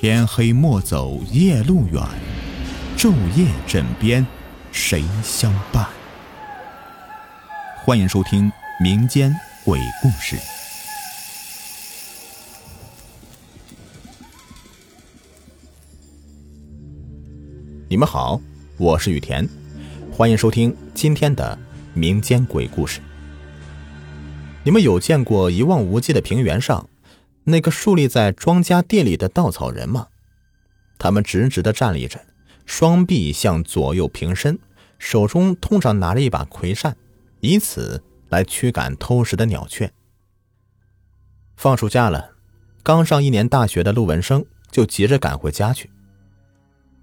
天黑莫走夜路远，昼夜枕边谁相伴？欢迎收听民间鬼故事。你们好，我是雨田，欢迎收听今天的民间鬼故事。你们有见过一望无际的平原上那个竖立在庄稼地里的稻草人吗？他们直直的站立着，双臂向左右平伸，手中通常拿着一把葵扇，以此来驱赶偷食的鸟雀。放暑假了，刚上一年大学的陆文生就急着赶回家去。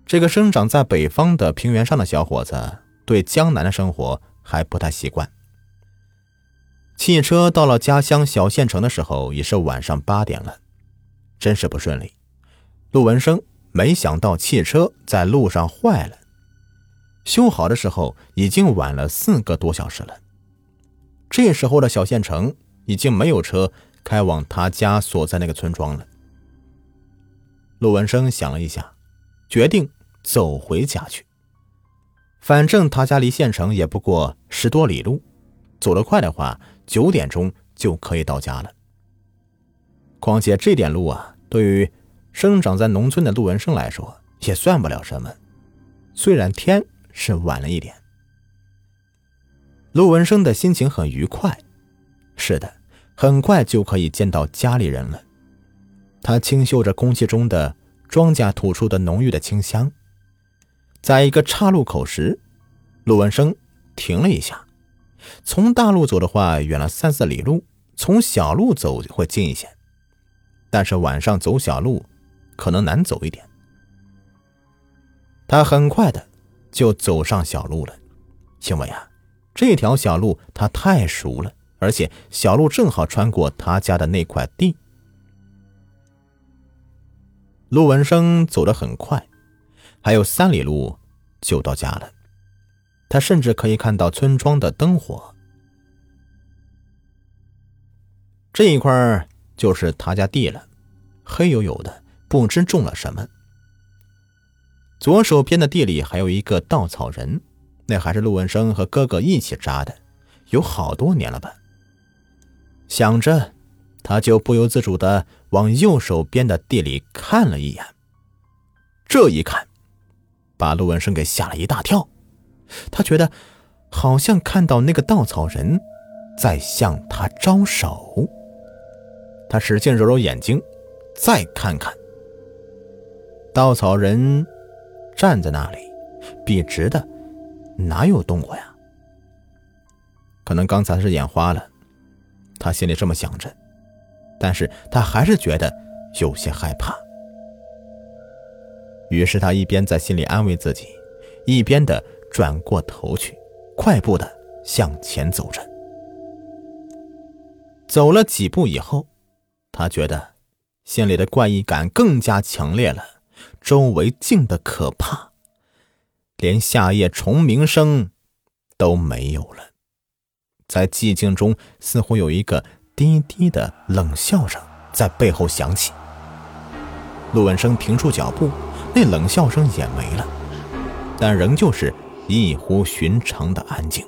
这个生长在北方的平原上的小伙子，对江南的生活还不太习惯。汽车到了家乡小县城的时候，已是晚上八点了，真是不顺利。陆文生没想到汽车在路上坏了，修好的时候已经晚了四个多小时了。这时候的小县城已经没有车开往他家所在那个村庄了。陆文生想了一下，决定走回家去。反正他家离县城也不过十多里路，走得快的话。九点钟就可以到家了。况且这点路啊，对于生长在农村的陆文生来说也算不了什么。虽然天是晚了一点，陆文生的心情很愉快。是的，很快就可以见到家里人了。他清嗅着空气中的庄稼吐出的浓郁的清香。在一个岔路口时，陆文生停了一下。从大路走的话，远了三四里路；从小路走会近一些，但是晚上走小路可能难走一点。他很快的就走上小路了，因为啊，这条小路他太熟了，而且小路正好穿过他家的那块地。陆文生走得很快，还有三里路就到家了。他甚至可以看到村庄的灯火。这一块就是他家地了，黑黝黝的，不知种了什么。左手边的地里还有一个稻草人，那还是陆文生和哥哥一起扎的，有好多年了吧。想着，他就不由自主的往右手边的地里看了一眼。这一看，把陆文生给吓了一大跳。他觉得好像看到那个稻草人在向他招手。他使劲揉揉眼睛，再看看，稻草人站在那里，笔直的，哪有动过呀？可能刚才是眼花了，他心里这么想着，但是他还是觉得有些害怕。于是他一边在心里安慰自己，一边的。转过头去，快步的向前走着。走了几步以后，他觉得心里的怪异感更加强烈了。周围静的可怕，连夏夜虫鸣声都没有了。在寂静中，似乎有一个低低的冷笑声在背后响起。陆文生停住脚步，那冷笑声也没了，但仍旧是。异乎寻常的安静。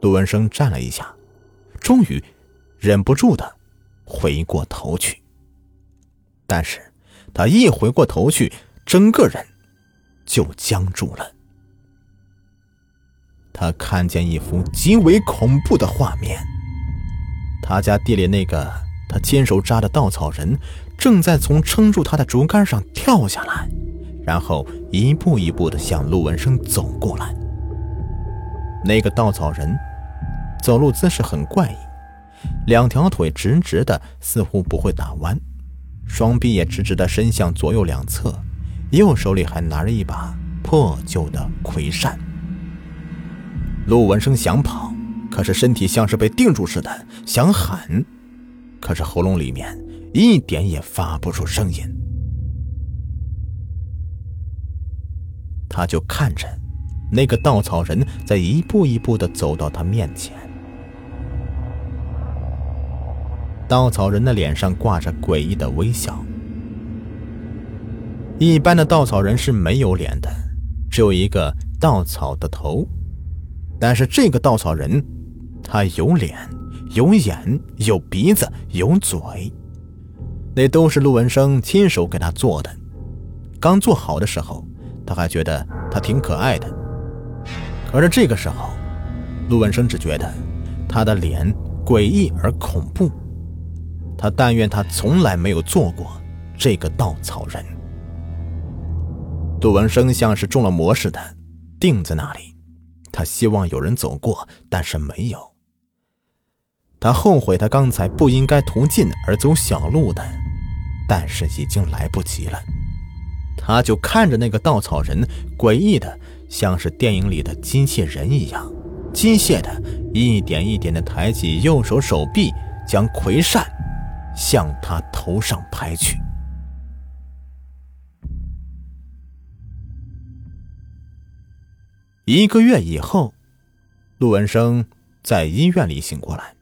陆文生站了一下，终于忍不住的回过头去。但是，他一回过头去，整个人就僵住了。他看见一幅极为恐怖的画面：他家地里那个他亲手扎的稻草人，正在从撑住他的竹竿上跳下来。然后一步一步的向陆文生走过来。那个稻草人走路姿势很怪异，两条腿直直的，似乎不会打弯，双臂也直直的伸向左右两侧，右手里还拿着一把破旧的葵扇。陆文生想跑，可是身体像是被定住似的；想喊，可是喉咙里面一点也发不出声音。他就看着那个稻草人在一步一步的走到他面前。稻草人的脸上挂着诡异的微笑。一般的稻草人是没有脸的，只有一个稻草的头。但是这个稻草人，他有脸、有眼、有鼻子、有嘴，那都是陆文生亲手给他做的。刚做好的时候，他还觉得他挺可爱的。可是这个时候，陆文生只觉得他的脸诡异而恐怖。他但愿他从来没有做过这个稻草人。陆文生像是中了魔似的，定在那里。他希望有人走过，但是没有。他后悔他刚才不应该途径而走小路的，但是已经来不及了。他就看着那个稻草人，诡异的像是电影里的机器人一样，机械的一点一点的抬起右手手臂，将葵扇向他头上拍去。一个月以后，陆文生在医院里醒过来，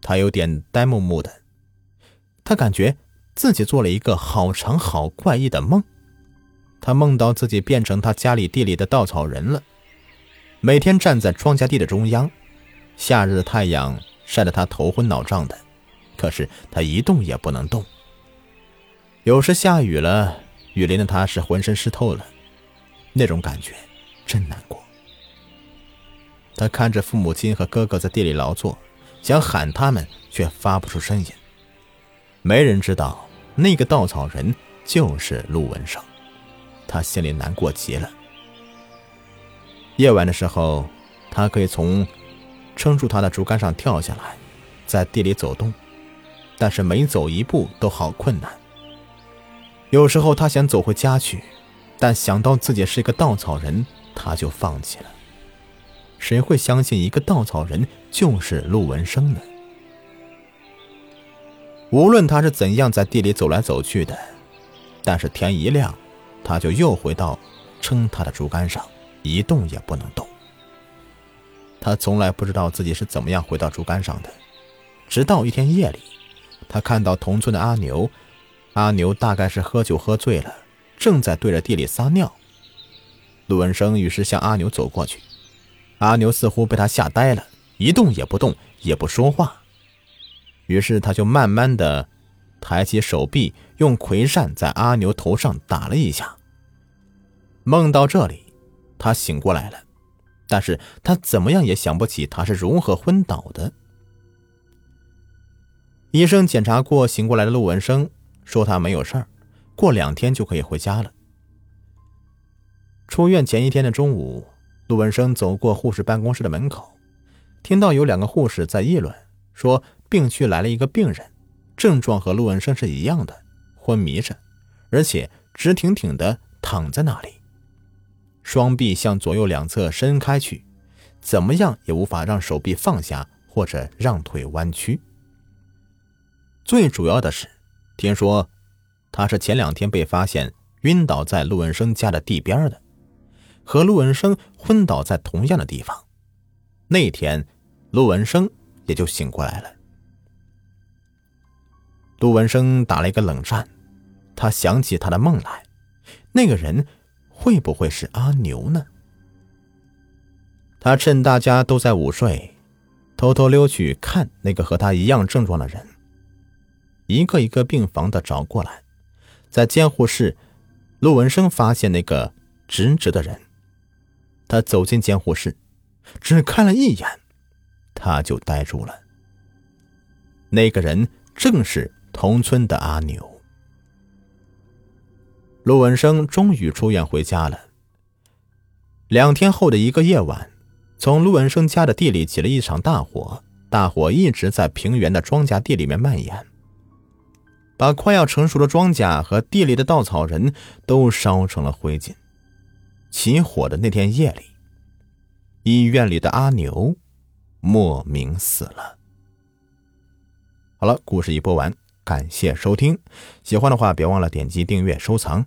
他有点呆木木的，他感觉自己做了一个好长好怪异的梦。他梦到自己变成他家里地里的稻草人了，每天站在庄稼地的中央，夏日的太阳晒得他头昏脑胀的，可是他一动也不能动。有时下雨了，雨淋的他是浑身湿透了，那种感觉真难过。他看着父母亲和哥哥在地里劳作，想喊他们，却发不出声音。没人知道那个稻草人就是陆文生。他心里难过极了。夜晚的时候，他可以从撑住他的竹竿上跳下来，在地里走动，但是每走一步都好困难。有时候他想走回家去，但想到自己是一个稻草人，他就放弃了。谁会相信一个稻草人就是陆文生呢？无论他是怎样在地里走来走去的，但是天一亮。他就又回到撑他的竹竿上，一动也不能动。他从来不知道自己是怎么样回到竹竿上的，直到一天夜里，他看到同村的阿牛，阿牛大概是喝酒喝醉了，正在对着地里撒尿。陆文生于是向阿牛走过去，阿牛似乎被他吓呆了，一动也不动，也不说话。于是他就慢慢的。抬起手臂，用葵扇在阿牛头上打了一下。梦到这里，他醒过来了，但是他怎么样也想不起他是如何昏倒的。医生检查过醒过来的陆文生，说他没有事儿，过两天就可以回家了。出院前一天的中午，陆文生走过护士办公室的门口，听到有两个护士在议论，说病区来了一个病人。症状和陆文生是一样的，昏迷着，而且直挺挺的躺在那里，双臂向左右两侧伸开去，怎么样也无法让手臂放下或者让腿弯曲。最主要的是，听说他是前两天被发现晕倒在陆文生家的地边的，和陆文生昏倒在同样的地方。那天，陆文生也就醒过来了。陆文生打了一个冷战，他想起他的梦来，那个人会不会是阿牛呢？他趁大家都在午睡，偷偷溜去看那个和他一样症状的人，一个一个病房的找过来，在监护室，陆文生发现那个直直的人，他走进监护室，只看了一眼，他就呆住了。那个人正是。同村的阿牛，陆文生终于出院回家了。两天后的一个夜晚，从陆文生家的地里起了一场大火，大火一直在平原的庄稼地里面蔓延，把快要成熟的庄稼和地里的稻草人都烧成了灰烬。起火的那天夜里，医院里的阿牛莫名死了。好了，故事已播完。感谢收听，喜欢的话别忘了点击订阅、收藏、